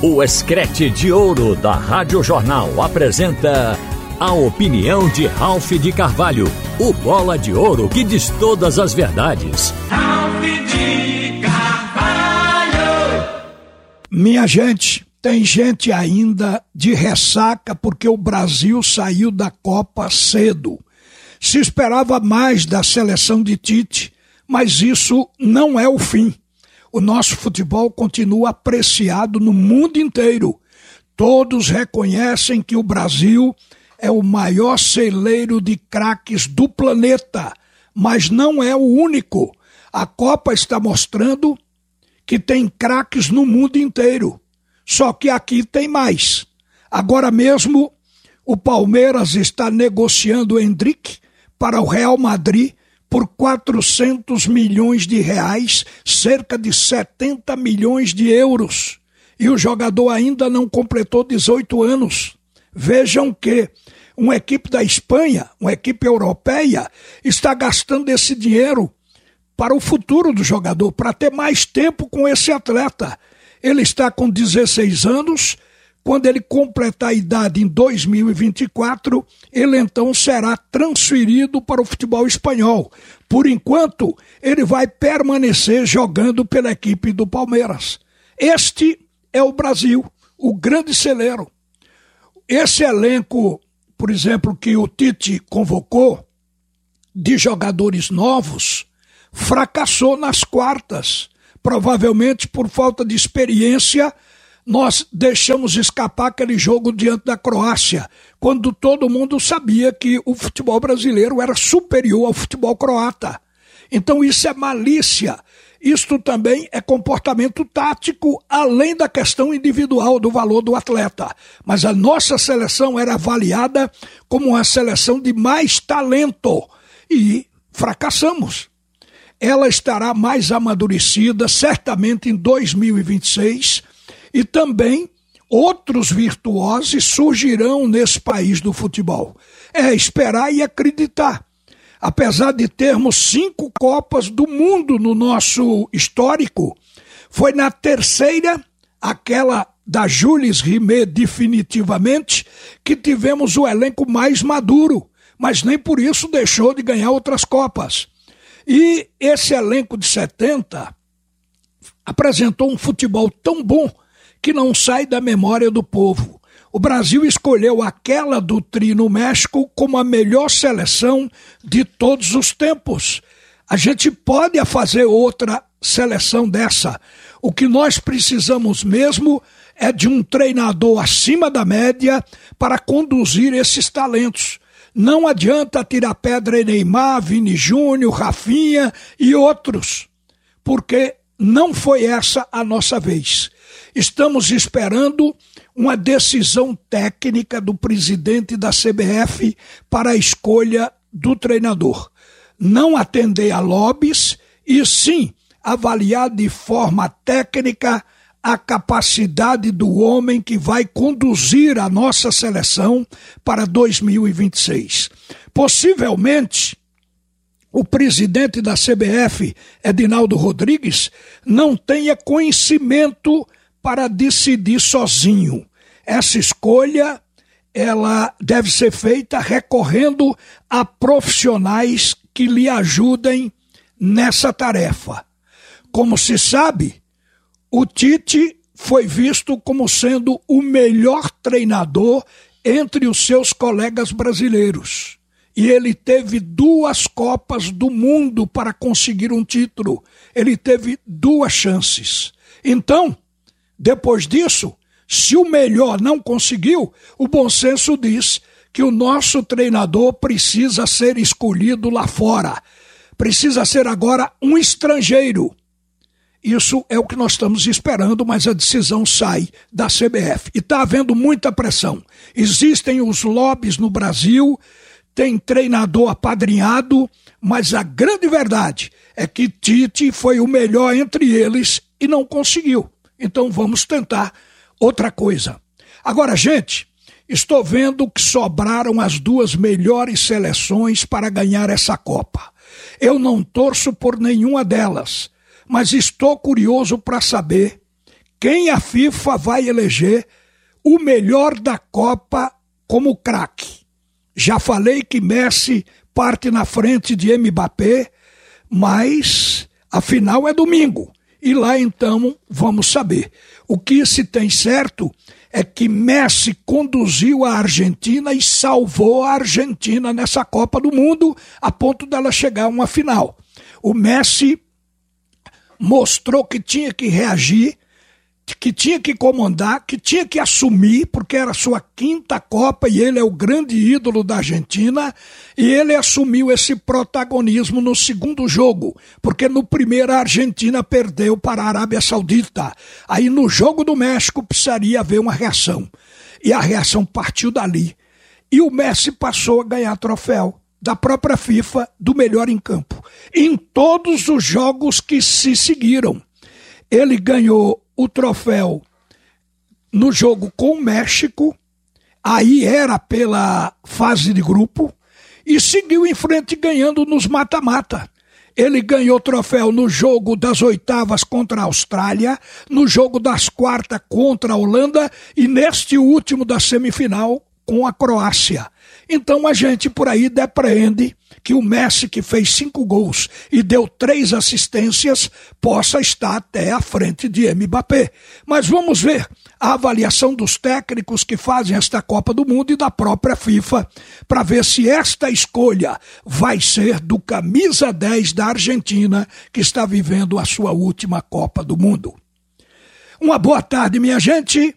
O Escrete de Ouro da Rádio Jornal apresenta a opinião de Ralph de Carvalho, o bola de ouro que diz todas as verdades. Ralph de Carvalho! Minha gente, tem gente ainda de ressaca porque o Brasil saiu da Copa cedo. Se esperava mais da seleção de Tite, mas isso não é o fim o nosso futebol continua apreciado no mundo inteiro. Todos reconhecem que o Brasil é o maior celeiro de craques do planeta, mas não é o único. A Copa está mostrando que tem craques no mundo inteiro. Só que aqui tem mais. Agora mesmo, o Palmeiras está negociando o Hendrick para o Real Madrid por 400 milhões de reais, cerca de 70 milhões de euros. E o jogador ainda não completou 18 anos. Vejam que uma equipe da Espanha, uma equipe europeia, está gastando esse dinheiro para o futuro do jogador, para ter mais tempo com esse atleta. Ele está com 16 anos, quando ele completar a idade em 2024, ele então será transferido para o futebol espanhol. Por enquanto, ele vai permanecer jogando pela equipe do Palmeiras. Este é o Brasil, o grande celeiro. Esse elenco, por exemplo, que o Tite convocou, de jogadores novos, fracassou nas quartas, provavelmente por falta de experiência nós deixamos escapar aquele jogo diante da Croácia, quando todo mundo sabia que o futebol brasileiro era superior ao futebol croata. Então isso é malícia. Isto também é comportamento tático, além da questão individual do valor do atleta. Mas a nossa seleção era avaliada como uma seleção de mais talento e fracassamos. Ela estará mais amadurecida, certamente em 2026 e também outros virtuosos surgirão nesse país do futebol. É esperar e acreditar. Apesar de termos cinco Copas do Mundo no nosso histórico, foi na terceira, aquela da Jules Rimet definitivamente, que tivemos o elenco mais maduro, mas nem por isso deixou de ganhar outras Copas. E esse elenco de 70 apresentou um futebol tão bom que não sai da memória do povo. O Brasil escolheu aquela do Tri no México como a melhor seleção de todos os tempos. A gente pode fazer outra seleção dessa. O que nós precisamos mesmo é de um treinador acima da média para conduzir esses talentos. Não adianta tirar pedra em Neymar, Vini Júnior, Rafinha e outros, porque não foi essa a nossa vez. Estamos esperando uma decisão técnica do presidente da CBF para a escolha do treinador. Não atender a lobbies e sim avaliar de forma técnica a capacidade do homem que vai conduzir a nossa seleção para 2026. Possivelmente, o presidente da CBF, Edinaldo Rodrigues, não tenha conhecimento para decidir sozinho. Essa escolha ela deve ser feita recorrendo a profissionais que lhe ajudem nessa tarefa. Como se sabe, o Tite foi visto como sendo o melhor treinador entre os seus colegas brasileiros. E ele teve duas Copas do Mundo para conseguir um título. Ele teve duas chances. Então, depois disso, se o melhor não conseguiu, o bom senso diz que o nosso treinador precisa ser escolhido lá fora. Precisa ser agora um estrangeiro. Isso é o que nós estamos esperando, mas a decisão sai da CBF. E está havendo muita pressão. Existem os lobbies no Brasil, tem treinador apadrinhado, mas a grande verdade é que Tite foi o melhor entre eles e não conseguiu. Então vamos tentar outra coisa. Agora, gente, estou vendo que sobraram as duas melhores seleções para ganhar essa Copa. Eu não torço por nenhuma delas, mas estou curioso para saber quem a FIFA vai eleger o melhor da Copa como craque. Já falei que Messi parte na frente de Mbappé, mas a final é domingo. E lá então vamos saber. O que se tem certo é que Messi conduziu a Argentina e salvou a Argentina nessa Copa do Mundo a ponto dela chegar a uma final. O Messi mostrou que tinha que reagir que tinha que comandar, que tinha que assumir, porque era sua quinta Copa e ele é o grande ídolo da Argentina, e ele assumiu esse protagonismo no segundo jogo, porque no primeiro a Argentina perdeu para a Arábia Saudita. Aí no jogo do México precisaria haver uma reação, e a reação partiu dali. E o Messi passou a ganhar troféu da própria FIFA do melhor em campo. Em todos os jogos que se seguiram, ele ganhou o troféu no jogo com o México, aí era pela fase de grupo, e seguiu em frente ganhando nos mata-mata. Ele ganhou troféu no jogo das oitavas contra a Austrália, no jogo das quartas contra a Holanda e neste último da semifinal com a Croácia. Então a gente por aí depreende que o Messi, que fez cinco gols e deu três assistências, possa estar até à frente de Mbappé. Mas vamos ver a avaliação dos técnicos que fazem esta Copa do Mundo e da própria FIFA, para ver se esta escolha vai ser do camisa 10 da Argentina, que está vivendo a sua última Copa do Mundo. Uma boa tarde, minha gente.